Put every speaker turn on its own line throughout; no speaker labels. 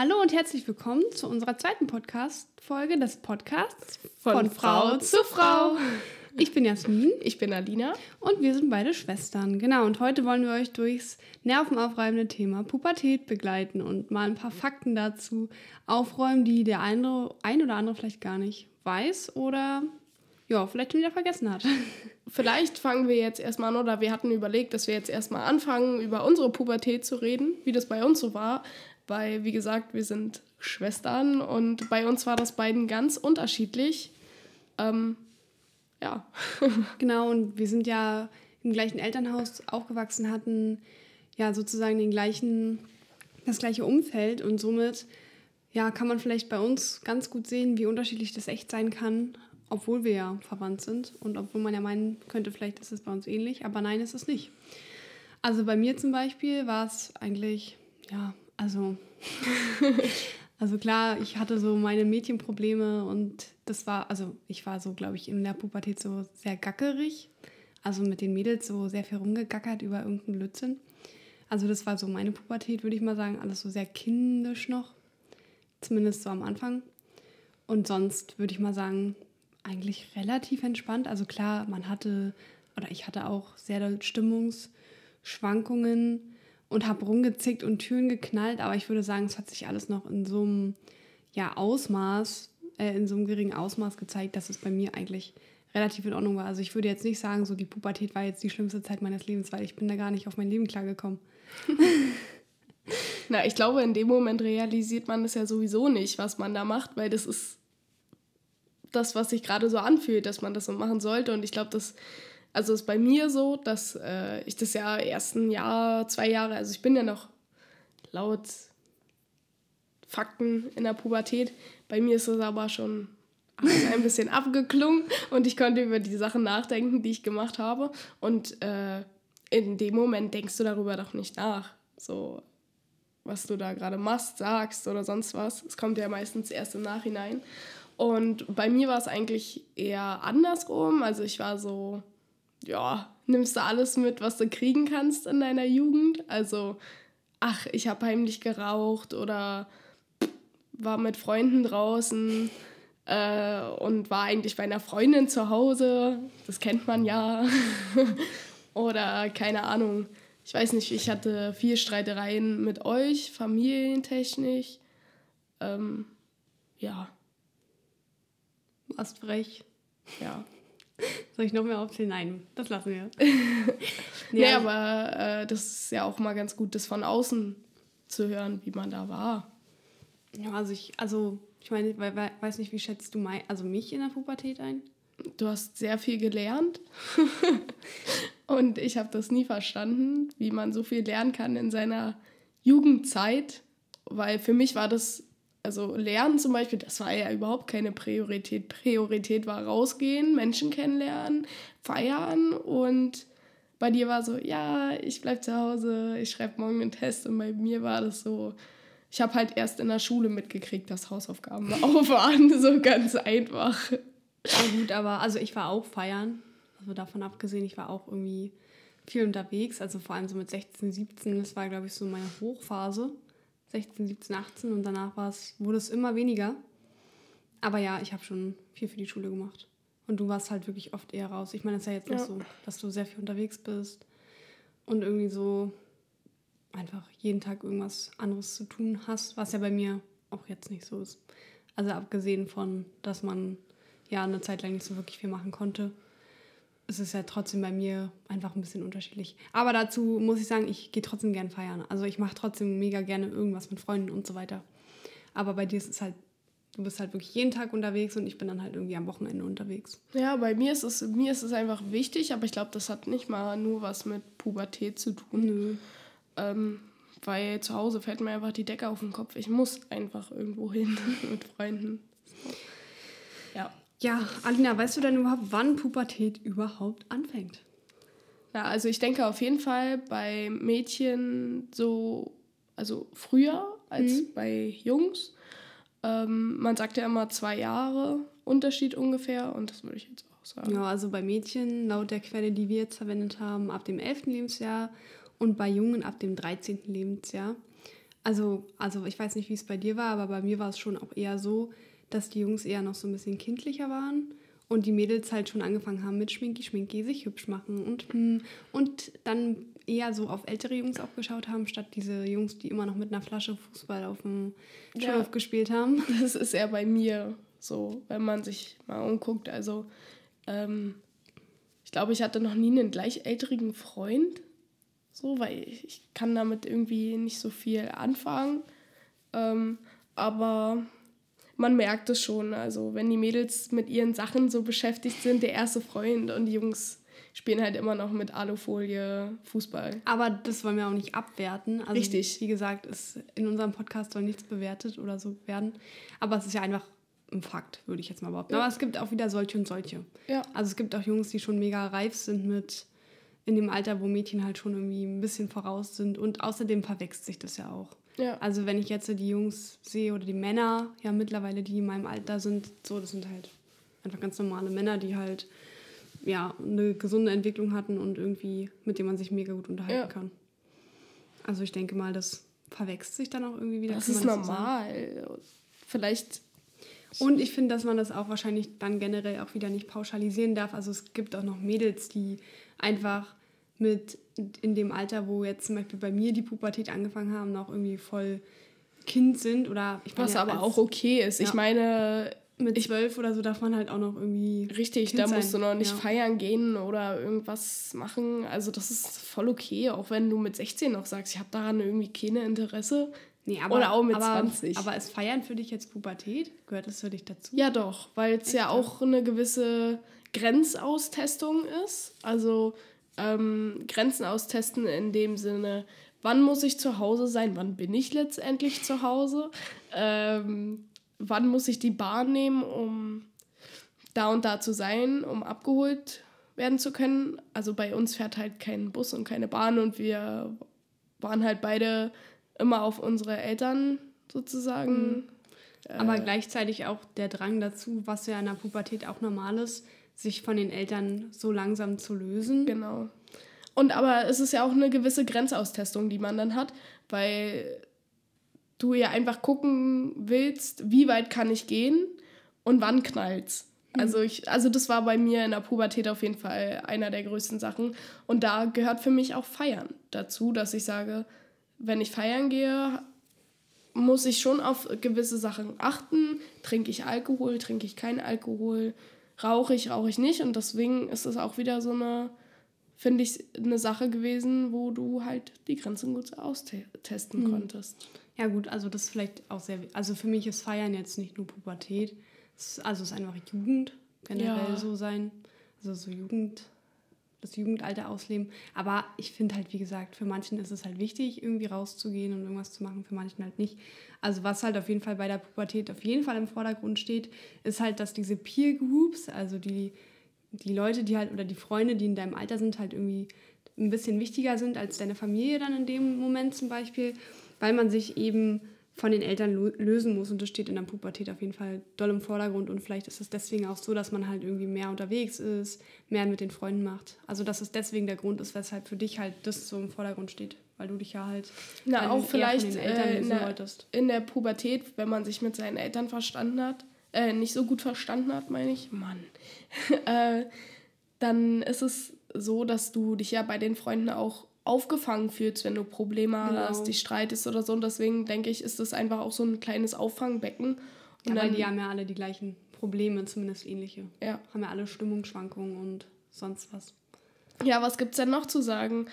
Hallo und herzlich willkommen zu unserer zweiten Podcast-Folge des Podcasts von, von Frau, Frau zu Frau. Ich bin Jasmin.
Ich bin Alina.
Und wir sind beide Schwestern. Genau, und heute wollen wir euch durchs nervenaufreibende Thema Pubertät begleiten und mal ein paar Fakten dazu aufräumen, die der eine, ein oder andere vielleicht gar nicht weiß oder ja, vielleicht schon wieder vergessen hat.
Vielleicht fangen wir jetzt erstmal an, oder wir hatten überlegt, dass wir jetzt erstmal anfangen, über unsere Pubertät zu reden, wie das bei uns so war. Weil, wie gesagt, wir sind Schwestern und bei uns war das beiden ganz unterschiedlich. Ähm, ja.
genau, und wir sind ja im gleichen Elternhaus aufgewachsen, hatten ja sozusagen den gleichen, das gleiche Umfeld und somit ja, kann man vielleicht bei uns ganz gut sehen, wie unterschiedlich das echt sein kann, obwohl wir ja verwandt sind und obwohl man ja meinen könnte, vielleicht ist es bei uns ähnlich, aber nein, ist es nicht. Also bei mir zum Beispiel war es eigentlich, ja, also, also klar, ich hatte so meine Mädchenprobleme und das war, also ich war so, glaube ich, in der Pubertät so sehr gackerig. Also mit den Mädels so sehr viel rumgegackert über irgendeinen Blödsinn. Also das war so meine Pubertät, würde ich mal sagen. Alles so sehr kindisch noch. Zumindest so am Anfang. Und sonst würde ich mal sagen, eigentlich relativ entspannt. Also klar, man hatte, oder ich hatte auch sehr Stimmungsschwankungen und habe rumgezickt und Türen geknallt, aber ich würde sagen, es hat sich alles noch in so einem ja, Ausmaß, äh, in so einem geringen Ausmaß gezeigt, dass es bei mir eigentlich relativ in Ordnung war. Also ich würde jetzt nicht sagen, so die Pubertät war jetzt die schlimmste Zeit meines Lebens, weil ich bin da gar nicht auf mein Leben klargekommen.
Na, ich glaube, in dem Moment realisiert man das ja sowieso nicht, was man da macht, weil das ist das, was sich gerade so anfühlt, dass man das so machen sollte. Und ich glaube, das also ist bei mir so, dass äh, ich das ja erst ein Jahr, zwei Jahre, also ich bin ja noch laut Fakten in der Pubertät. Bei mir ist es aber schon ein bisschen abgeklungen und ich konnte über die Sachen nachdenken, die ich gemacht habe. Und äh, in dem Moment denkst du darüber doch nicht nach. So, was du da gerade machst, sagst oder sonst was. Es kommt ja meistens erst im Nachhinein. Und bei mir war es eigentlich eher andersrum. Also ich war so, ja, nimmst du alles mit, was du kriegen kannst in deiner Jugend. Also, ach, ich habe heimlich geraucht oder war mit Freunden draußen äh, und war eigentlich bei einer Freundin zu Hause. Das kennt man ja. oder keine Ahnung. Ich weiß nicht, ich hatte viel Streitereien mit euch, familientechnisch. Ähm, ja
warst frech.
Ja.
Soll ich noch mehr aufzählen? Nein, das lassen wir.
nee, ja. aber äh, das ist ja auch mal ganz gut, das von außen zu hören, wie man da war.
Ja, also ich, also ich meine, we we weiß nicht, wie schätzt du mein, also mich in der Pubertät ein?
Du hast sehr viel gelernt und ich habe das nie verstanden, wie man so viel lernen kann in seiner Jugendzeit, weil für mich war das also Lernen zum Beispiel, das war ja überhaupt keine Priorität. Priorität war rausgehen, Menschen kennenlernen, feiern und bei dir war so, ja, ich bleib zu Hause, ich schreibe morgen einen Test und bei mir war das so, ich habe halt erst in der Schule mitgekriegt, dass Hausaufgaben auf waren, so ganz einfach.
Ja gut, aber also ich war auch feiern, also davon abgesehen, ich war auch irgendwie viel unterwegs, also vor allem so mit 16, 17, das war glaube ich so meine Hochphase. 16, 17, 18 und danach wurde es immer weniger. Aber ja, ich habe schon viel für die Schule gemacht. Und du warst halt wirklich oft eher raus. Ich meine, es ist ja jetzt ja. so, dass du sehr viel unterwegs bist und irgendwie so einfach jeden Tag irgendwas anderes zu tun hast, was ja bei mir auch jetzt nicht so ist. Also abgesehen von, dass man ja eine Zeit lang nicht so wirklich viel machen konnte es ist ja trotzdem bei mir einfach ein bisschen unterschiedlich. Aber dazu muss ich sagen, ich gehe trotzdem gern feiern. Also ich mache trotzdem mega gerne irgendwas mit Freunden und so weiter. Aber bei dir ist es halt, du bist halt wirklich jeden Tag unterwegs und ich bin dann halt irgendwie am Wochenende unterwegs.
Ja, bei mir ist es, mir ist es einfach wichtig, aber ich glaube, das hat nicht mal nur was mit Pubertät zu tun. Nö. Ähm, weil zu Hause fällt mir einfach die Decke auf den Kopf. Ich muss einfach irgendwo hin mit Freunden.
Ja. Ja, Alina, weißt du denn überhaupt, wann Pubertät überhaupt anfängt?
Ja, also ich denke auf jeden Fall bei Mädchen so, also früher als mhm. bei Jungs. Ähm, man sagt ja immer zwei Jahre Unterschied ungefähr und das würde ich jetzt auch sagen.
Ja, also bei Mädchen laut der Quelle, die wir jetzt verwendet haben, ab dem 11. Lebensjahr und bei Jungen ab dem 13. Lebensjahr. Also, also ich weiß nicht, wie es bei dir war, aber bei mir war es schon auch eher so, dass die Jungs eher noch so ein bisschen kindlicher waren und die Mädels halt schon angefangen haben mit Schminki, Schminki, sich hübsch machen und hm, und dann eher so auf ältere Jungs auch geschaut haben, statt diese Jungs, die immer noch mit einer Flasche Fußball auf dem Schulhof
Ja.
gespielt haben.
Das ist eher bei mir so, wenn man sich mal umguckt. Also, ähm, ich glaube, ich hatte noch nie einen gleichaltrigen Freund. So, weil ich, ich kann damit irgendwie nicht so viel anfangen. Ähm, aber man merkt es schon. Also, wenn die Mädels mit ihren Sachen so beschäftigt sind, der erste Freund und die Jungs spielen halt immer noch mit Alufolie Fußball.
Aber das wollen wir auch nicht abwerten. Also,
Richtig.
Wie gesagt, ist, in unserem Podcast soll nichts bewertet oder so werden. Aber es ist ja einfach ein Fakt, würde ich jetzt mal behaupten.
Ja.
Aber es gibt auch wieder solche und solche.
Ja.
Also es gibt auch Jungs, die schon mega reif sind mit in dem Alter, wo Mädchen halt schon irgendwie ein bisschen voraus sind. Und außerdem verwechselt sich das ja auch.
Ja.
Also wenn ich jetzt die Jungs sehe oder die Männer, ja mittlerweile, die in meinem Alter sind, so, das sind halt einfach ganz normale Männer, die halt ja eine gesunde Entwicklung hatten und irgendwie, mit denen man sich mega gut unterhalten
Ja.
kann. Also ich denke mal, das verwechselt sich dann auch irgendwie wieder.
Das ist
so sagen.
normal. Vielleicht
Und ich finde, dass man das auch wahrscheinlich dann generell auch wieder nicht pauschalisieren darf. Also es gibt auch noch Mädels, die einfach mit in dem Alter, wo jetzt zum Beispiel bei mir die Pubertät angefangen haben, noch irgendwie voll Kind sind oder ich
Was
ja,
aber
als-
auch okay ist. Ich
Ja.
meine,
mit zwölf oder so darf man halt auch noch irgendwie
richtig,
Kind
da musst du noch nicht
Ja.
feiern gehen oder irgendwas machen. Also das ist voll okay, auch wenn du mit 16 noch sagst, ich habe daran irgendwie keine Interesse.
Nee, aber,
Oder auch mit
aber,
20.
Aber ist Feiern für dich jetzt Pubertät? Gehört das für dich dazu?
Ja doch, weil es ja auch eine gewisse Grenzaustestung ist. Also ähm, Grenzen austesten in dem Sinne, wann muss ich zu Hause sein, wann bin ich letztendlich zu Hause, ähm, wann muss ich die Bahn nehmen, um da und da zu sein, um abgeholt werden zu können. Also bei uns fährt halt kein Bus und keine Bahn und wir waren halt beide immer auf unsere Eltern sozusagen.
Aber gleichzeitig auch der Drang dazu, was ja in der Pubertät auch normal ist, sich von den Eltern so langsam zu lösen.
Genau. Und aber es ist ja auch eine gewisse Grenzaustestung, die man dann hat, weil du ja einfach gucken willst, wie weit kann ich gehen und wann knallt's. Also ich, also das war bei mir in der Pubertät auf jeden Fall einer der größten Sachen. Und da gehört für mich auch Feiern dazu, dass ich sage, wenn ich feiern gehe, muss ich schon auf gewisse Sachen achten. Trinke ich Alkohol, trinke ich keinen Alkohol, rauche ich, rauche ich nicht. Und deswegen ist es auch wieder so eine, finde ich, eine Sache gewesen, wo du halt die Grenzen gut austesten konntest.
Ja gut, also das ist vielleicht auch sehr, also für mich ist Feiern jetzt nicht nur Pubertät, es ist, also es ist einfach Jugend, generell
Ja.
so sein, also so Jugend, das Jugendalter ausleben. Aber ich finde halt, wie gesagt, für manchen ist es halt wichtig, irgendwie rauszugehen und irgendwas zu machen, für manchen halt nicht. Also was halt auf jeden Fall bei der Pubertät auf jeden Fall im Vordergrund steht, ist halt, dass diese Peer Groups, also die, die Leute, die halt, oder die Freunde, die in deinem Alter sind, halt irgendwie ein bisschen wichtiger sind als deine Familie dann in dem Moment zum Beispiel, weil man sich eben von den Eltern lösen muss. Und das steht in der Pubertät auf jeden Fall doll im Vordergrund. Und vielleicht ist es deswegen auch so, dass man halt irgendwie mehr unterwegs ist, mehr mit den Freunden macht. Also dass es deswegen der Grund ist, weshalb für dich halt das so im Vordergrund steht, weil du dich ja halt
Na, auch vielleicht äh, in, der, in der Pubertät, wenn man sich mit seinen Eltern verstanden hat, äh, nicht so gut verstanden hat, meine ich, Mann, äh, dann ist es so, dass du dich ja bei den Freunden auch aufgefangen fühlst, wenn du Probleme
Genau.
hast, dich streitest oder so. Und deswegen denke ich, ist das einfach auch so ein kleines Auffangbecken. Und
Ja, weil
dann,
die haben ja alle die gleichen Probleme, zumindest ähnliche.
ja.
Haben ja alle Stimmungsschwankungen und sonst was.
Ja, was gibt's denn noch zu sagen?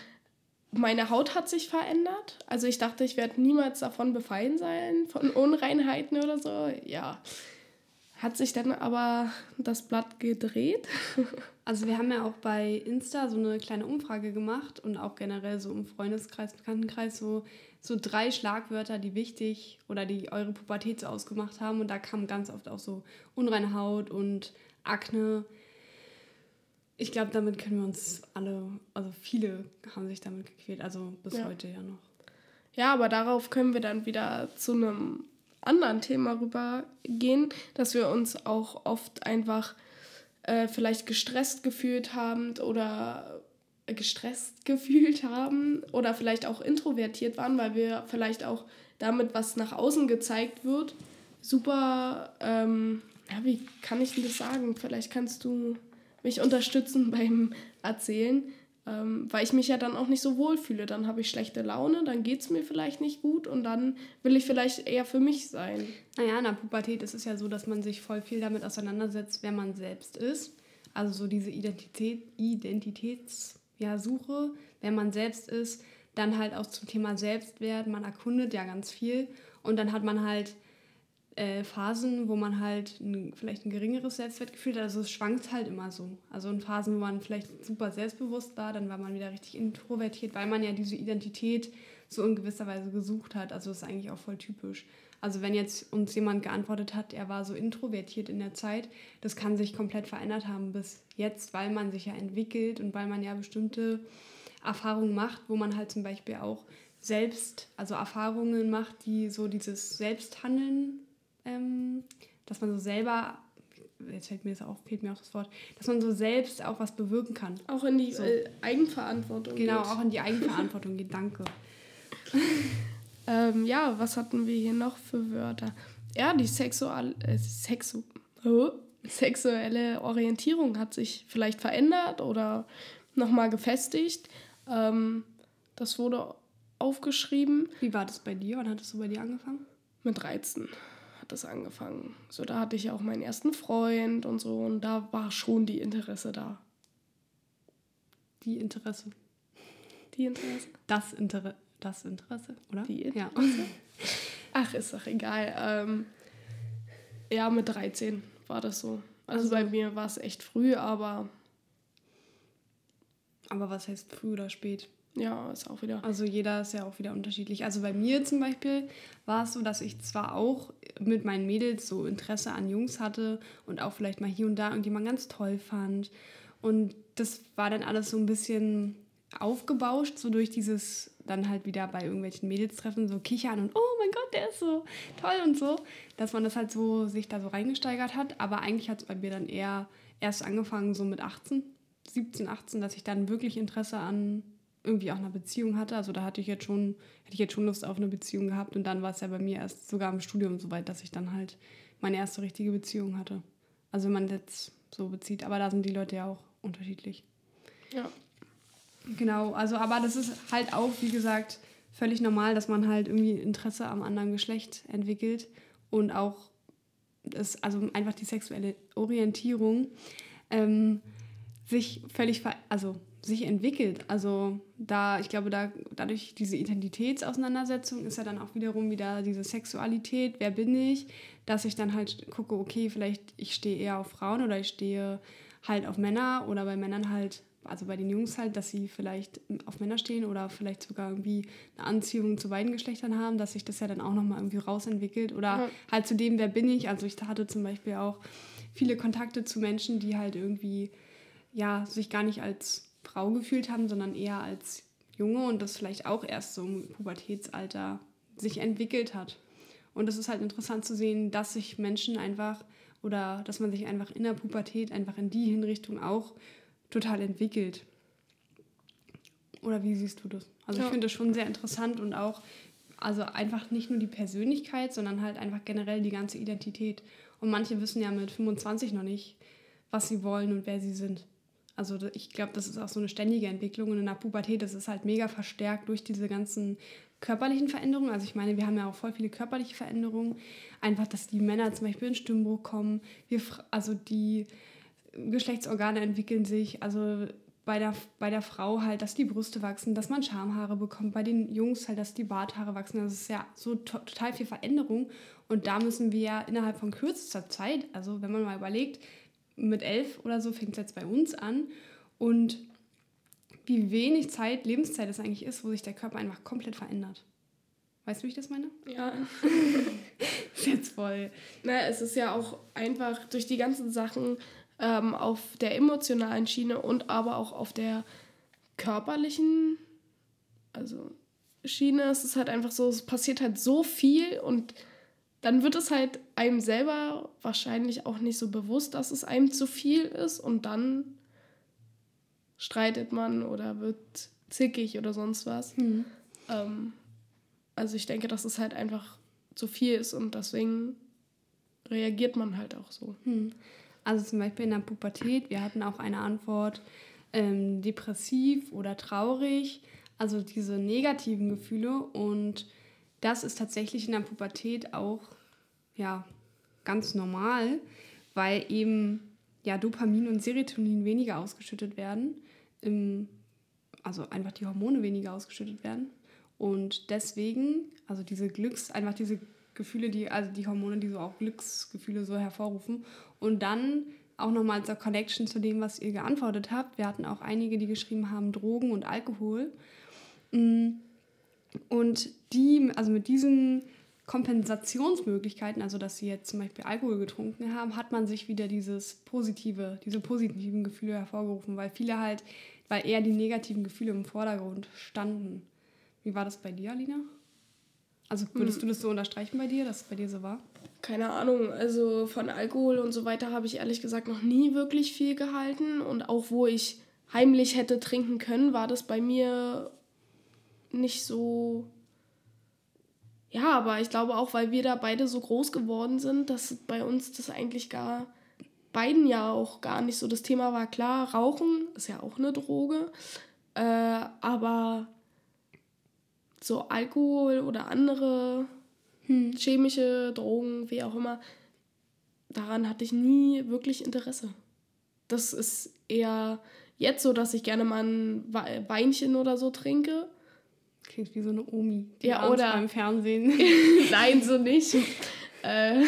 Meine Haut hat sich verändert. Also ich dachte, ich werde niemals davon befallen sein, von Unreinheiten oder so. Ja. Hat sich dann aber das Blatt gedreht.
Also wir haben ja auch bei Insta so eine kleine Umfrage gemacht und auch generell so im Freundeskreis, Bekanntenkreis so, so drei Schlagwörter, die wichtig oder die eure Pubertät so ausgemacht haben. Und da kam ganz oft auch so unreine Haut und Akne. Ich glaube, damit können wir uns alle, also viele haben sich damit gequält, also bis
Ja.
heute ja noch.
Ja, aber darauf können wir dann wieder zu einem anderen Thema rübergehen, dass wir uns auch oft einfach äh, vielleicht gestresst gefühlt haben oder gestresst gefühlt haben oder vielleicht auch introvertiert waren, weil wir vielleicht auch damit, was nach außen gezeigt wird, super, ähm, ja, wie kann ich denn das sagen? Vielleicht kannst du mich unterstützen beim Erzählen, ähm, weil ich mich ja dann auch nicht so wohl fühle. Dann habe ich schlechte Laune, dann geht es mir vielleicht nicht gut und dann will ich vielleicht eher für mich sein.
Naja, in der Pubertät ist es ja so, dass man sich voll viel damit auseinandersetzt, wer man selbst ist. Also so diese Identität, Identitätssuche, ja, wer man selbst ist. Dann halt auch zum Thema Selbstwert. Man erkundet ja ganz viel. Und dann hat man halt äh, Phasen, wo man halt ein, vielleicht ein geringeres Selbstwertgefühl hat. Also es schwankt halt immer so. Also in Phasen, wo man vielleicht super selbstbewusst war, dann war man wieder richtig introvertiert, weil man ja diese Identität so in gewisser Weise gesucht hat. Also das ist eigentlich auch voll typisch. Also wenn jetzt uns jemand geantwortet hat, er war so introvertiert in der Zeit, das kann sich komplett verändert haben bis jetzt, weil man sich ja entwickelt und weil man ja bestimmte Erfahrungen macht, wo man halt zum Beispiel auch selbst, also Erfahrungen macht, die so dieses Selbsthandeln, ähm, dass man so selber, jetzt fällt mir das auch, fehlt mir auch das Wort, dass man so selbst auch was bewirken kann.
Auch in die so. äh, Eigenverantwortung.
Genau, geht. auch in die Eigenverantwortung geht. Danke.
ähm, ja, was hatten wir hier noch für Wörter? Ja, die Sexual äh, Sexu oh, sexuelle Orientierung hat sich vielleicht verändert oder nochmal gefestigt. Ähm, das wurde aufgeschrieben.
Wie war das bei dir? Wann hattest du bei dir angefangen?
Mit 13 hat das angefangen. So, da hatte ich auch meinen ersten Freund und so und da war schon die Interesse da.
Die Interesse.
Die Interesse?
Das, Inter das Interesse, oder?
Die
Interesse?
Ja. Ach, ist doch egal. Ähm, ja, mit 13 war das so. Also, also bei mir war es echt früh, aber
aber was heißt früh oder spät?
Ja, ist auch wieder.
Also jeder ist ja auch wieder unterschiedlich. Also bei mir zum Beispiel war es so, dass ich zwar auch mit meinen Mädels so Interesse an Jungs hatte und auch vielleicht mal hier und da irgendjemand ganz toll fand. Und das war dann alles so ein bisschen aufgebauscht, so durch dieses dann halt wieder bei irgendwelchen Mädels-Treffen so kichern und oh mein Gott, der ist so toll und so, dass man das halt so sich da so reingesteigert hat. Aber eigentlich hat es bei mir dann eher erst angefangen so mit 18 17, 18, dass ich dann wirklich Interesse an irgendwie auch einer Beziehung hatte. Also da hatte ich jetzt schon, hätte ich jetzt schon Lust auf eine Beziehung gehabt und dann war es ja bei mir erst sogar im Studium so weit, dass ich dann halt meine erste richtige Beziehung hatte. Also wenn man jetzt so bezieht, aber da sind die Leute ja auch unterschiedlich.
Ja.
Genau, also aber das ist halt auch, wie gesagt, völlig normal, dass man halt irgendwie Interesse am anderen Geschlecht entwickelt und auch das, also einfach die sexuelle Orientierung. Ähm, sich völlig, also sich entwickelt. Also da, ich glaube, da, dadurch diese Identitätsauseinandersetzung ist ja dann auch wiederum wieder diese Sexualität, wer bin ich, dass ich dann halt gucke, okay, vielleicht ich stehe eher auf Frauen oder ich stehe halt auf Männer oder bei Männern halt, also bei den Jungs halt, dass sie vielleicht auf Männer stehen oder vielleicht sogar irgendwie eine Anziehung zu beiden Geschlechtern haben, dass sich das ja dann auch nochmal irgendwie rausentwickelt oder ja. halt zu dem, wer bin ich. Also ich hatte zum Beispiel auch viele Kontakte zu Menschen, die halt irgendwie ja, sich gar nicht als Frau gefühlt haben, sondern eher als Junge und das vielleicht auch erst so im Pubertätsalter sich entwickelt hat. Und es ist halt interessant zu sehen, dass sich Menschen einfach oder dass man sich einfach in der Pubertät einfach in die Hinrichtung auch total entwickelt. Oder wie siehst du das? Also ja. ich finde das schon sehr interessant und auch, also einfach nicht nur die Persönlichkeit, sondern halt einfach generell die ganze Identität. Und manche wissen ja mit 25 noch nicht, was sie wollen und wer sie sind. Also ich glaube, das ist auch so eine ständige Entwicklung und in der Pubertät das ist halt mega verstärkt durch diese ganzen körperlichen Veränderungen. Also ich meine, wir haben ja auch voll viele körperliche Veränderungen. Einfach, dass die Männer zum Beispiel in Stimmbruch kommen. Wir, also die Geschlechtsorgane entwickeln sich. Also bei der, bei der Frau halt, dass die Brüste wachsen, dass man Schamhaare bekommt. Bei den Jungs halt, dass die Barthaare wachsen. Das ist ja so to total viel Veränderung. Und da müssen wir ja innerhalb von kürzester Zeit, also wenn man mal überlegt, mit elf oder so fängt es jetzt bei uns an. Und wie wenig Zeit, Lebenszeit es eigentlich ist, wo sich der Körper einfach komplett verändert. Weißt du, wie ich das meine?
Ja.
ist jetzt voll.
Na, es ist ja auch einfach durch die ganzen Sachen ähm, auf der emotionalen Schiene und aber auch auf der körperlichen, also Schiene, es ist halt einfach so, es passiert halt so viel und dann wird es halt einem selber wahrscheinlich auch nicht so bewusst, dass es einem zu viel ist und dann streitet man oder wird zickig oder sonst was. Mhm. Ähm, Also ich denke, dass es halt einfach zu viel ist und deswegen reagiert man halt auch so.
Hm. Also zum Beispiel in der Pubertät, wir hatten auch eine Antwort ähm, depressiv oder traurig, also diese negativen Gefühle und das ist tatsächlich in der Pubertät auch ja, ganz normal, weil eben ja, Dopamin und Serotonin weniger ausgeschüttet werden, im, also einfach die Hormone weniger ausgeschüttet werden. Und deswegen, also diese Glücks, einfach diese Gefühle, die, also die Hormone, die so auch Glücksgefühle so hervorrufen. Und dann auch nochmal zur Connection zu dem, was ihr geantwortet habt. Wir hatten auch einige, die geschrieben haben, Drogen und Alkohol. Mm. Und die, also mit diesen Kompensationsmöglichkeiten, also dass sie jetzt zum Beispiel Alkohol getrunken haben, hat man sich wieder dieses positive, diese positiven Gefühle hervorgerufen, weil viele halt, weil eher die negativen Gefühle im Vordergrund standen. Wie war das bei dir, Alina? Also würdest hm. du das so unterstreichen bei dir, dass es bei dir so war?
Keine Ahnung, also von Alkohol und so weiter habe ich ehrlich gesagt noch nie wirklich viel gehalten und auch wo ich heimlich hätte trinken können, war das bei mir nicht so. Ja, aber ich glaube auch, weil wir da beide so groß geworden sind, dass bei uns das eigentlich gar beiden ja auch gar nicht so das Thema war. Klar, Rauchen ist ja auch eine Droge, äh, aber so Alkohol oder andere hm. chemische Drogen, wie auch immer, daran hatte ich nie wirklich Interesse. Das ist eher jetzt so, dass ich gerne mal ein Weinchen oder so trinke.
Klingt wie so eine Omi, die ja, oder beim Fernsehen.
Nein, so nicht. äh,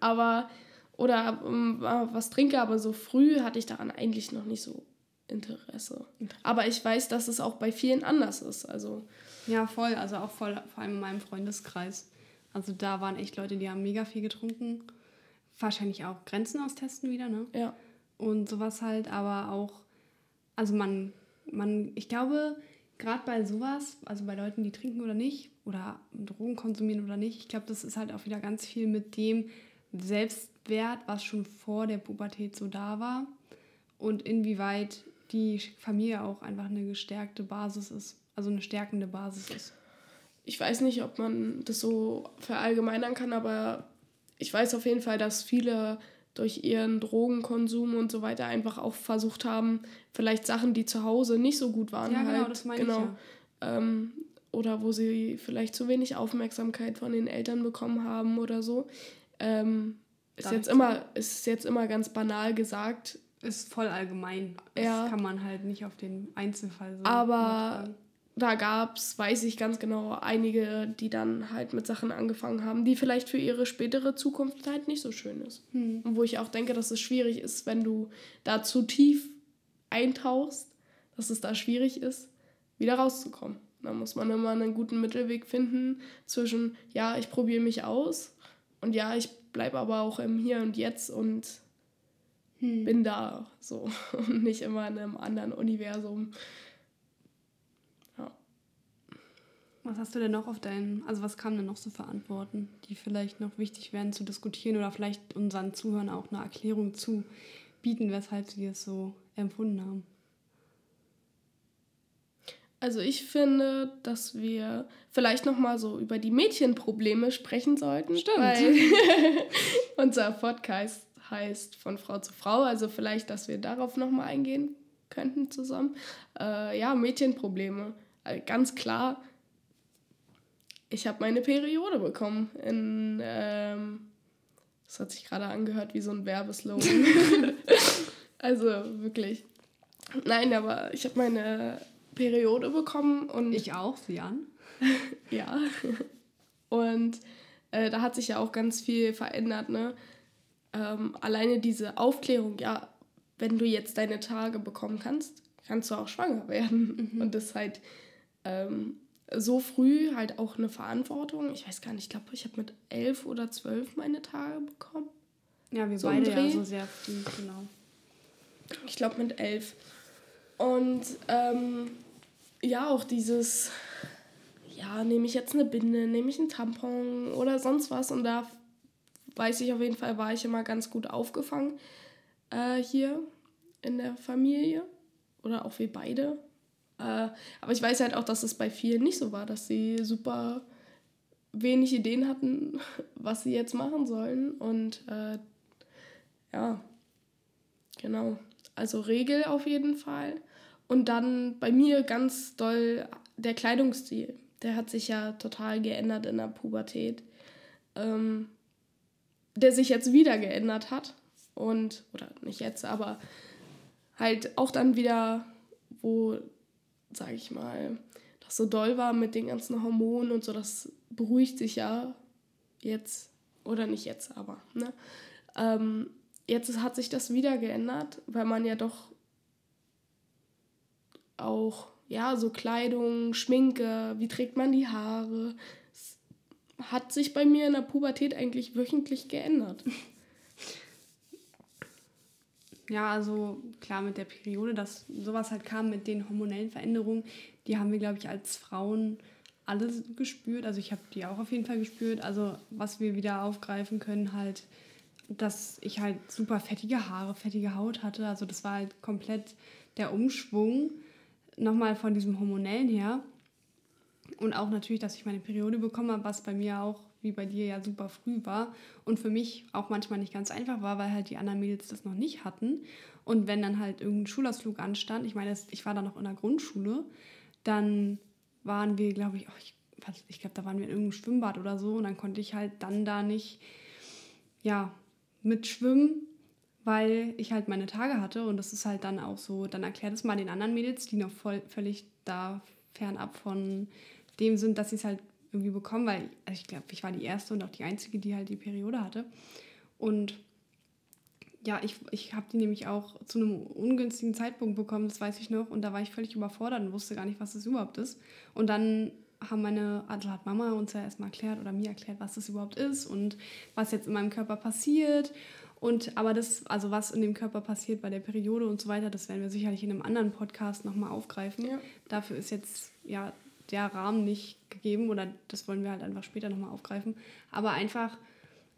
aber oder um, was trinke, aber so früh hatte ich daran eigentlich noch nicht so Interesse. Aber ich weiß, dass es auch bei vielen anders ist. Also
ja, voll. Also auch voll, vor allem in meinem Freundeskreis. Also da waren echt Leute, die haben mega viel getrunken. Wahrscheinlich auch Grenzen austesten wieder, ne? Ja. Und sowas halt, aber auch, also man, man, ich glaube, gerade bei sowas, also bei Leuten, die trinken oder nicht, oder Drogen konsumieren oder nicht, ich glaube, das ist halt auch wieder ganz viel mit dem Selbstwert, was schon vor der Pubertät so da war und inwieweit die Familie auch einfach eine gestärkte Basis ist also eine stärkende Basis ist.
Ich weiß nicht, ob man das so verallgemeinern kann, aber ich weiß auf jeden Fall, dass viele durch ihren Drogenkonsum und so weiter einfach auch versucht haben, vielleicht Sachen, die zu Hause nicht so gut waren. Ja, genau, halt, das meine genau, ich ja. Ähm, oder wo sie vielleicht zu wenig Aufmerksamkeit von den Eltern bekommen haben oder so. Ähm, ist, jetzt immer, ist jetzt immer ganz banal gesagt.
Ist voll allgemein. Ja. Das kann man halt nicht auf den Einzelfall so
Aber übertragen da gab es, weiß ich ganz genau, einige, die dann halt mit Sachen angefangen haben, die vielleicht für ihre spätere Zukunft halt nicht so schön ist. Hm. Und wo ich auch denke, dass es schwierig ist, wenn du da zu tief eintauchst, dass es da schwierig ist, wieder rauszukommen. Da muss man immer einen guten Mittelweg finden zwischen, ja, ich probiere mich aus und ja, ich bleibe aber auch im Hier und Jetzt und hm. bin da so und nicht immer in einem anderen Universum.
Was hast du denn noch auf deinen, also was kam denn noch so für Antworten, die vielleicht noch wichtig wären zu diskutieren oder vielleicht unseren Zuhörern auch eine Erklärung zu bieten, weshalb sie es so empfunden haben?
Also ich finde, dass wir vielleicht noch mal so über die Mädchenprobleme sprechen sollten. Stimmt. Weil unser Podcast heißt von Frau zu Frau, also vielleicht, dass wir darauf noch mal eingehen könnten zusammen. Äh, ja, Mädchenprobleme. Also ganz klar, ich habe meine Periode bekommen. In, ähm, das hat sich gerade angehört wie so ein Werbeslogan. also wirklich. Nein, aber ich habe meine Periode bekommen und.
Ich auch, sie an.
ja. Und äh, da hat sich ja auch ganz viel verändert, ne? Ähm, alleine diese Aufklärung, ja, wenn du jetzt deine Tage bekommen kannst, kannst du auch schwanger werden. Mhm. Und das halt ähm, so früh halt auch eine Verantwortung. Ich weiß gar nicht, ich glaube, ich habe mit elf oder zwölf meine Tage bekommen. Ja, wir so beide ja so sehr früh, genau. Ich glaube mit elf. Und ähm, ja, auch dieses, ja, nehme ich jetzt eine Binde, nehme ich einen Tampon oder sonst was. Und da weiß ich auf jeden Fall, war ich immer ganz gut aufgefangen äh, hier in der Familie. Oder auch wir beide. Äh, aber ich weiß halt auch, dass es bei vielen nicht so war, dass sie super wenig Ideen hatten, was sie jetzt machen sollen. Und äh, ja, genau. Also Regel auf jeden Fall. Und dann bei mir ganz doll der Kleidungsstil. Der hat sich ja total geändert in der Pubertät. Ähm, der sich jetzt wieder geändert hat. Und, oder nicht jetzt, aber halt auch dann wieder, wo, sag ich mal, das so doll war mit den ganzen Hormonen und so, das beruhigt sich ja jetzt, oder nicht jetzt, aber, ne? Ähm, jetzt hat sich das wieder geändert, weil man ja doch auch, ja, so Kleidung, Schminke, wie trägt man die Haare, hat sich bei mir in der Pubertät eigentlich wöchentlich geändert.
Ja, also klar mit der Periode, dass sowas halt kam mit den hormonellen Veränderungen, die haben wir, glaube ich, als Frauen alle gespürt. Also ich habe die auch auf jeden Fall gespürt. Also was wir wieder aufgreifen können, halt, dass ich halt super fettige Haare, fettige Haut hatte. Also das war halt komplett der Umschwung nochmal von diesem hormonellen her. Und auch natürlich, dass ich meine Periode bekommen habe, was bei mir auch wie bei dir ja super früh war und für mich auch manchmal nicht ganz einfach war, weil halt die anderen Mädels das noch nicht hatten. Und wenn dann halt irgendein Schulausflug anstand, ich meine, ich war da noch in der Grundschule, dann waren wir, glaube ich, ich, ich glaube, da waren wir in irgendeinem Schwimmbad oder so und dann konnte ich halt dann da nicht, ja, mitschwimmen, weil ich halt meine Tage hatte und das ist halt dann auch so, dann erklärt es mal den anderen Mädels, die noch voll, völlig da fernab von dem sind, dass sie es halt irgendwie bekommen, weil also ich glaube, ich war die erste und auch die einzige, die halt die Periode hatte. Und ja, ich, ich habe die nämlich auch zu einem ungünstigen Zeitpunkt bekommen, das weiß ich noch. Und da war ich völlig überfordert und wusste gar nicht, was das überhaupt ist. Und dann haben meine, also hat Mama uns ja erstmal erklärt oder mir erklärt, was das überhaupt ist und was jetzt in meinem Körper passiert. Und aber das, also was in dem Körper passiert bei der Periode und so weiter, das werden wir sicherlich in einem anderen Podcast nochmal aufgreifen. Ja. Dafür ist jetzt ja der Rahmen nicht gegeben oder das wollen wir halt einfach später nochmal aufgreifen. Aber einfach,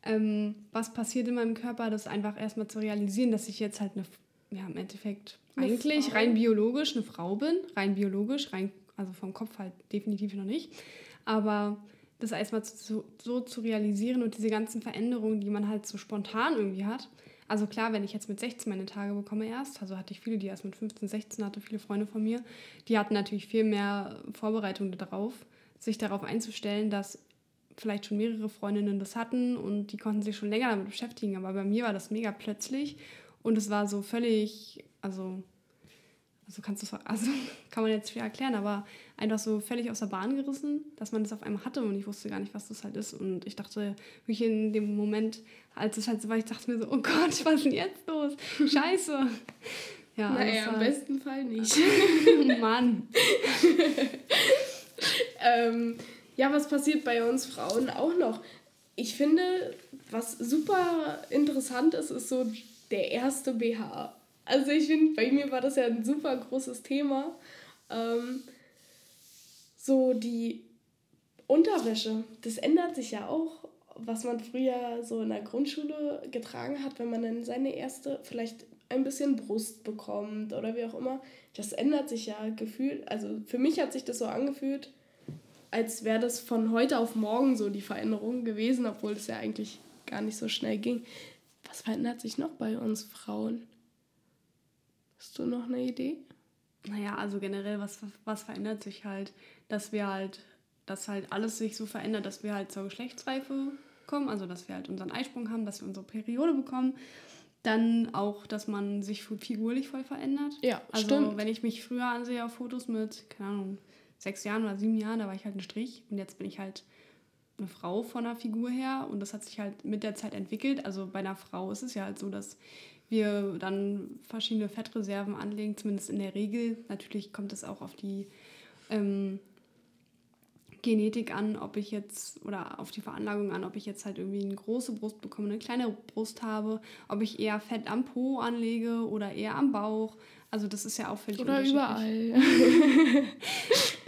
ähm, was passiert in meinem Körper, das einfach erstmal zu realisieren, dass ich jetzt halt eine, ja, im Endeffekt eine eigentlich Frau. rein biologisch eine Frau bin, rein biologisch, rein, also vom Kopf halt definitiv noch nicht. Aber das erstmal so, so zu realisieren und diese ganzen Veränderungen, die man halt so spontan irgendwie hat, also klar, wenn ich jetzt mit 16 meine Tage bekomme erst, also hatte ich viele, die erst mit 15, 16 hatte, viele Freunde von mir, die hatten natürlich viel mehr Vorbereitung darauf, sich darauf einzustellen, dass vielleicht schon mehrere Freundinnen das hatten und die konnten sich schon länger damit beschäftigen. Aber bei mir war das mega plötzlich und es war so völlig, also also kannst du also kann man jetzt schwer erklären, aber einfach so völlig aus der Bahn gerissen, dass man das auf einmal hatte und ich wusste gar nicht, was das halt ist. Und ich dachte wirklich in dem Moment, als es halt so war, ich dachte mir so, oh Gott, was ist denn jetzt los? Scheiße.
Ja, naja, im besten Fall nicht. Mann. ähm, ja, was passiert bei uns Frauen auch noch? Ich finde, was super interessant ist, ist so der erste BH. Also ich finde, bei mir war das ja ein super großes Thema. Ähm, so die Unterwäsche, das ändert sich ja auch, was man früher so in der Grundschule getragen hat, wenn man dann seine erste vielleicht ein bisschen Brust bekommt oder wie auch immer. Das ändert sich ja gefühlt. Also für mich hat sich das so angefühlt, als wäre das von heute auf morgen so die Veränderung gewesen, obwohl es ja eigentlich gar nicht so schnell ging. Was verändert sich noch bei uns Frauen? Hast du noch eine Idee?
Naja, also generell, was, was verändert sich halt, dass wir halt, dass halt alles sich so verändert, dass wir halt zur Geschlechtsreife kommen, also dass wir halt unseren Eisprung haben, dass wir unsere Periode bekommen. Dann auch, dass man sich figurlich voll verändert. Ja, also stimmt. wenn ich mich früher ansehe auf Fotos mit, keine Ahnung, sechs Jahren oder sieben Jahren, da war ich halt ein Strich und jetzt bin ich halt eine Frau von der Figur her und das hat sich halt mit der Zeit entwickelt. Also bei einer Frau ist es ja halt so, dass wir dann verschiedene Fettreserven anlegen, zumindest in der Regel. Natürlich kommt es auch auf die ähm, Genetik an, ob ich jetzt, oder auf die Veranlagung an, ob ich jetzt halt irgendwie eine große Brust bekomme, eine kleine Brust habe, ob ich eher Fett am Po anlege oder eher am Bauch. Also das ist ja auch völlig Oder überall.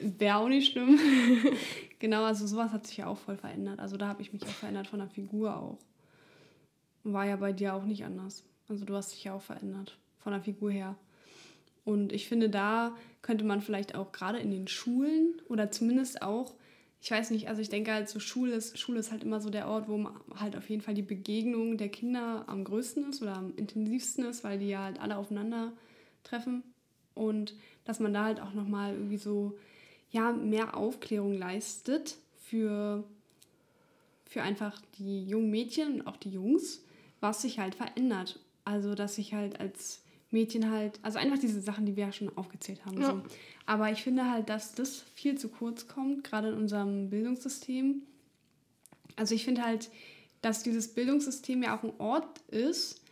Wäre auch nicht schlimm. genau, also sowas hat sich ja auch voll verändert. Also da habe ich mich auch verändert von der Figur auch. War ja bei dir auch nicht anders. Also du hast dich ja auch verändert von der Figur her. Und ich finde, da könnte man vielleicht auch gerade in den Schulen oder zumindest auch ich weiß nicht, also ich denke halt so Schule ist, Schule ist halt immer so der Ort, wo halt auf jeden Fall die Begegnung der Kinder am größten ist oder am intensivsten ist, weil die ja halt alle aufeinander treffen und dass man da halt auch nochmal irgendwie so, ja, mehr Aufklärung leistet für, für einfach die jungen Mädchen und auch die Jungs, was sich halt verändert. Also, dass sich halt als Mädchen halt, also einfach diese Sachen, die wir ja schon aufgezählt haben. Ja. So. Aber ich finde halt, dass das viel zu kurz kommt, gerade in unserem Bildungssystem. Also ich finde halt, dass dieses Bildungssystem ja auch ein Ort ist,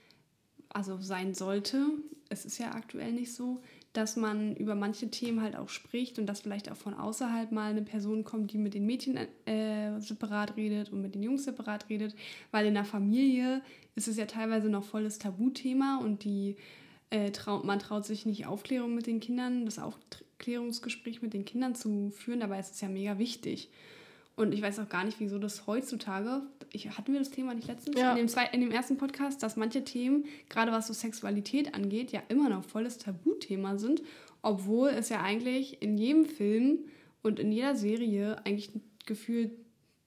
also sein sollte, es ist ja aktuell nicht so, dass man über manche Themen halt auch spricht und dass vielleicht auch von außerhalb mal eine Person kommt, die mit den Mädchen äh, separat redet und mit den Jungs separat redet, weil in der Familie ist es ja teilweise noch volles Tabuthema und die äh, traut, man traut sich nicht Aufklärung mit den Kindern, das Aufklärungsgespräch mit den Kindern zu führen, dabei ist es ja mega wichtig. Und ich weiß auch gar nicht, wieso das heutzutage, ich, hatten wir das Thema nicht letztens ja. in, dem zwei, in dem ersten Podcast, dass manche Themen, gerade was so Sexualität angeht, ja immer noch volles Tabuthema sind, obwohl es ja eigentlich in jedem Film und in jeder Serie eigentlich gefühlt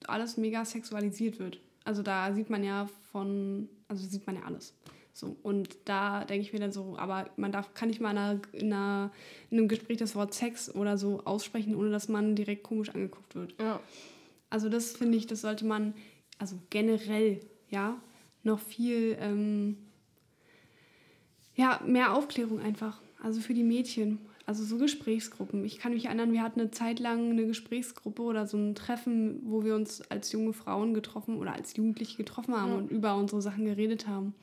alles mega sexualisiert wird. Also da sieht man ja von, also sieht man ja alles. So, und da denke ich mir dann so, aber man darf, kann nicht mal in, einer, in, einer, in einem Gespräch das Wort Sex oder so aussprechen, ohne dass man direkt komisch angeguckt wird. Ja. Also das finde ich, das sollte man, also generell, ja, noch viel, ähm, ja, mehr Aufklärung einfach. Also für die Mädchen. Also so Gesprächsgruppen. Ich kann mich erinnern, wir hatten eine Zeit lang eine Gesprächsgruppe oder so ein Treffen, wo wir uns als junge Frauen getroffen oder als Jugendliche getroffen haben ja. und über unsere Sachen geredet haben.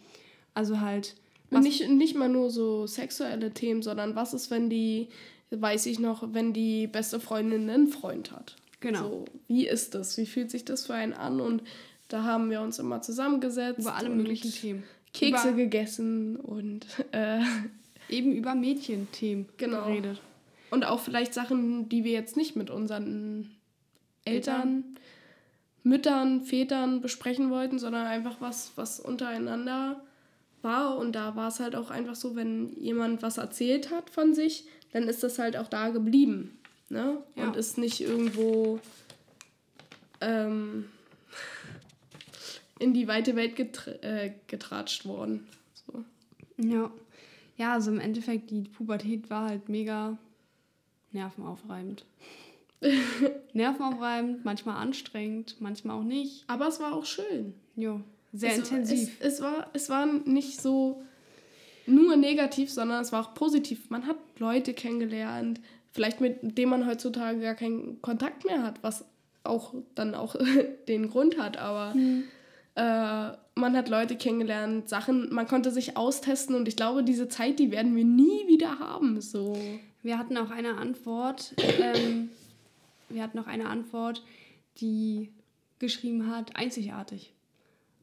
Also halt.
nicht, nicht mal nur so sexuelle Themen, sondern was ist, wenn die, weiß ich noch, wenn die beste Freundin einen Freund hat. Genau. So, wie ist das? Wie fühlt sich das für einen an? Und da haben wir uns immer zusammengesetzt.
Über alle möglichen Themen.
Kekse über, gegessen und äh,
eben über Mädchenthemen genau. geredet.
Und auch vielleicht Sachen, die wir jetzt nicht mit unseren Eltern, Eltern, Müttern, Vätern besprechen wollten, sondern einfach was, was untereinander war. Und da war es halt auch einfach so, wenn jemand was erzählt hat von sich, dann ist das halt auch da geblieben ne? Ja. Und ist nicht irgendwo ähm, in die weite Welt getr äh, getratscht worden. So.
Ja. Ja, also im Endeffekt, die Pubertät war halt mega nervenaufreibend. nervenaufreibend, manchmal anstrengend, manchmal auch nicht.
Aber es war auch schön.
Ja, sehr es, intensiv.
Es, es, war, es war nicht so nur negativ, sondern es war auch positiv. Man hat Leute kennengelernt, vielleicht mit dem man heutzutage gar keinen Kontakt mehr hat, was auch dann auch den Grund hat, aber mhm. äh, man hat Leute kennengelernt, Sachen, man konnte sich austesten und ich glaube, diese Zeit, die werden wir nie wieder haben. So.
Wir hatten auch eine Antwort, ähm, wir hatten auch eine Antwort, die geschrieben hat, einzigartig.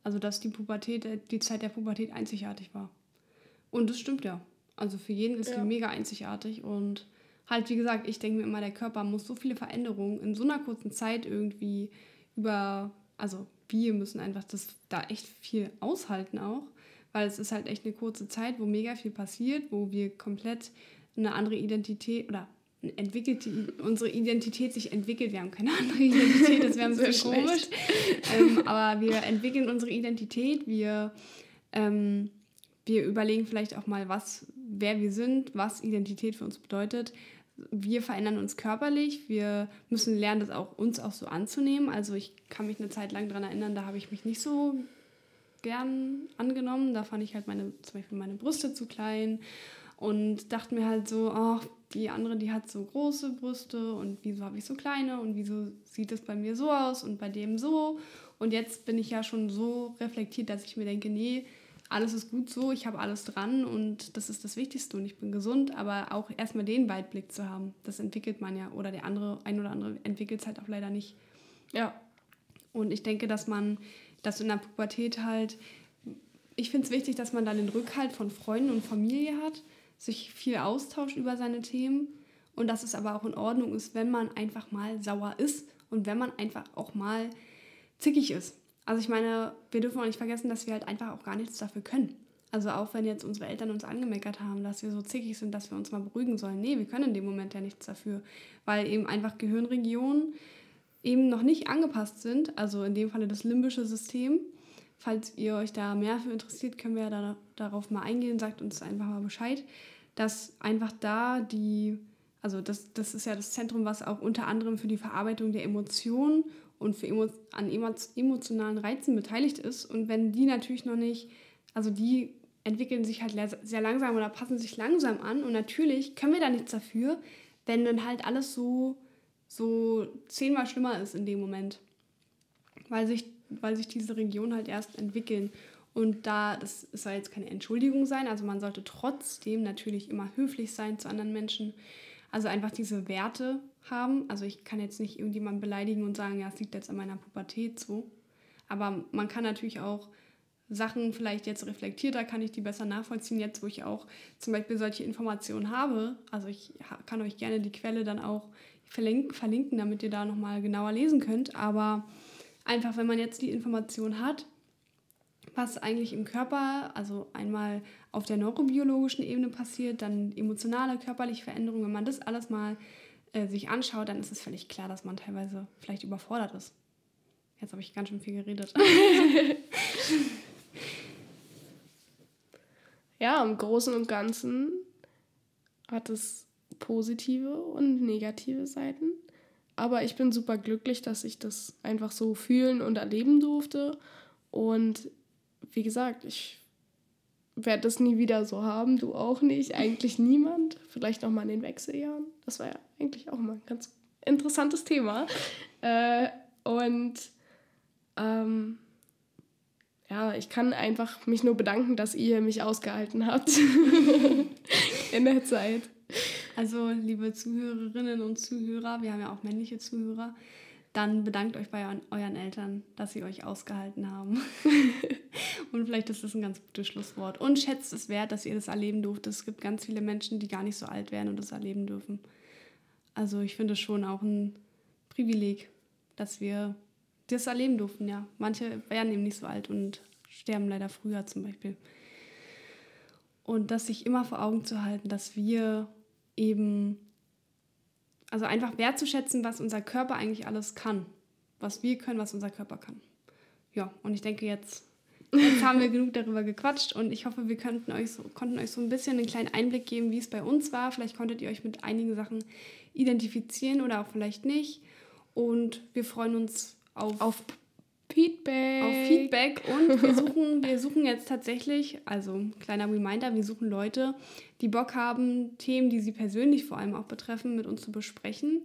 Also dass die Pubertät, äh, die Zeit der Pubertät einzigartig war. Und das stimmt ja. Also für jeden ist ja. die mega einzigartig und halt, wie gesagt, ich denke mir immer, der Körper muss so viele Veränderungen in so einer kurzen Zeit irgendwie über, also wir müssen einfach das da echt viel aushalten auch, weil es ist halt echt eine kurze Zeit, wo mega viel passiert, wo wir komplett eine andere Identität oder entwickelt die, unsere Identität sich entwickelt. Wir haben keine andere Identität, das wäre ein bisschen komisch. Ähm, aber wir entwickeln unsere Identität, wir, ähm, wir überlegen vielleicht auch mal, was, wer wir sind, was Identität für uns bedeutet wir verändern uns körperlich, wir müssen lernen, das auch uns auch so anzunehmen. Also ich kann mich eine Zeit lang daran erinnern, da habe ich mich nicht so gern angenommen. Da fand ich halt meine, zum Beispiel meine Brüste zu klein und dachte mir halt so, ach, die andere, die hat so große Brüste und wieso habe ich so kleine und wieso sieht es bei mir so aus und bei dem so. Und jetzt bin ich ja schon so reflektiert, dass ich mir denke, nee, alles ist gut so, ich habe alles dran und das ist das Wichtigste und ich bin gesund, aber auch erstmal den Weitblick zu haben, das entwickelt man ja oder der andere, ein oder andere entwickelt es halt auch leider nicht. Ja. Und ich denke, dass man das in der Pubertät halt, ich finde es wichtig, dass man dann den Rückhalt von Freunden und Familie hat, sich viel austauscht über seine Themen und dass es aber auch in Ordnung ist, wenn man einfach mal sauer ist und wenn man einfach auch mal zickig ist. Also ich meine, wir dürfen auch nicht vergessen, dass wir halt einfach auch gar nichts dafür können. Also auch wenn jetzt unsere Eltern uns angemeckert haben, dass wir so zickig sind, dass wir uns mal beruhigen sollen. Nee, wir können in dem Moment ja nichts dafür, weil eben einfach Gehirnregionen eben noch nicht angepasst sind, also in dem Falle das limbische System. Falls ihr euch da mehr für interessiert, können wir ja da, darauf mal eingehen, sagt uns einfach mal Bescheid, dass einfach da die, also das, das ist ja das Zentrum, was auch unter anderem für die Verarbeitung der Emotionen und für emo an emotionalen Reizen beteiligt ist. Und wenn die natürlich noch nicht, also die entwickeln sich halt sehr langsam oder passen sich langsam an. Und natürlich können wir da nichts dafür, wenn dann halt alles so, so zehnmal schlimmer ist in dem Moment. Weil sich, weil sich diese Regionen halt erst entwickeln. Und da, das soll jetzt keine Entschuldigung sein, also man sollte trotzdem natürlich immer höflich sein zu anderen Menschen. Also einfach diese Werte haben. Also ich kann jetzt nicht irgendjemanden beleidigen und sagen, ja, es liegt jetzt an meiner Pubertät so. Aber man kann natürlich auch Sachen vielleicht jetzt reflektierter, kann ich die besser nachvollziehen, jetzt wo ich auch zum Beispiel solche Informationen habe. Also ich kann euch gerne die Quelle dann auch verlinken, damit ihr da nochmal genauer lesen könnt. Aber einfach, wenn man jetzt die Information hat, was eigentlich im Körper, also einmal auf der neurobiologischen Ebene passiert, dann emotionale, körperliche Veränderungen, wenn man das alles mal äh, sich anschaut, dann ist es völlig klar, dass man teilweise vielleicht überfordert ist. Jetzt habe ich ganz schön viel geredet.
ja, im Großen und Ganzen hat es positive und negative Seiten. Aber ich bin super glücklich, dass ich das einfach so fühlen und erleben durfte. Und wie gesagt, ich werde das nie wieder so haben, du auch nicht, eigentlich niemand. Vielleicht noch mal in den Wechseljahren. Das war ja eigentlich auch mal ein ganz interessantes Thema. Äh, und ähm, ja, ich kann einfach mich nur bedanken, dass ihr mich ausgehalten habt in der Zeit.
Also, liebe Zuhörerinnen und Zuhörer, wir haben ja auch männliche Zuhörer, dann bedankt euch bei euren Eltern, dass sie euch ausgehalten haben. und vielleicht ist das ein ganz gutes Schlusswort. Und schätzt es wert, dass ihr das erleben durftet. Es gibt ganz viele Menschen, die gar nicht so alt werden und das erleben dürfen. Also ich finde es schon auch ein Privileg, dass wir das erleben durften, ja. Manche werden eben nicht so alt und sterben leider früher zum Beispiel. Und das sich immer vor Augen zu halten, dass wir eben also einfach wertzuschätzen, was unser Körper eigentlich alles kann. Was wir können, was unser Körper kann. Ja, und ich denke, jetzt, jetzt haben wir genug darüber gequatscht und ich hoffe, wir könnten euch so, konnten euch so ein bisschen einen kleinen Einblick geben, wie es bei uns war. Vielleicht konntet ihr euch mit einigen Sachen identifizieren oder auch vielleicht nicht. Und wir freuen uns auf, auf Feedback. Auf Feedback und wir suchen, wir suchen jetzt tatsächlich, also kleiner Reminder, wir suchen Leute, die Bock haben, Themen, die sie persönlich vor allem auch betreffen, mit uns zu besprechen.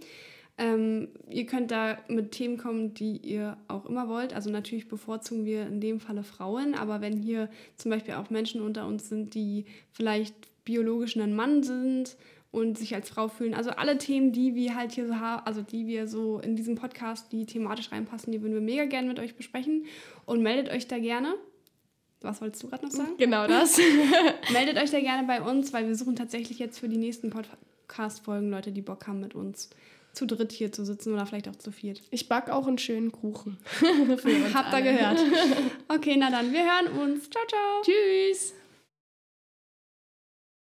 Ähm, ihr könnt da mit Themen kommen, die ihr auch immer wollt. Also natürlich bevorzugen wir in dem Falle Frauen, aber wenn hier zum Beispiel auch Menschen unter uns sind, die vielleicht biologisch ein Mann sind und sich als Frau fühlen. Also alle Themen, die wir halt hier so haben, also die wir so in diesem Podcast, die thematisch reinpassen, die würden wir mega gerne mit euch besprechen. Und meldet euch da gerne. Was wolltest du gerade noch sagen?
Genau das.
meldet euch da gerne bei uns, weil wir suchen tatsächlich jetzt für die nächsten Podcast-Folgen Leute, die Bock haben, mit uns zu dritt hier zu sitzen oder vielleicht auch zu viert.
Ich backe auch einen schönen Kuchen.
Habt ihr gehört. Okay, na dann, wir hören uns. Ciao, ciao.
Tschüss.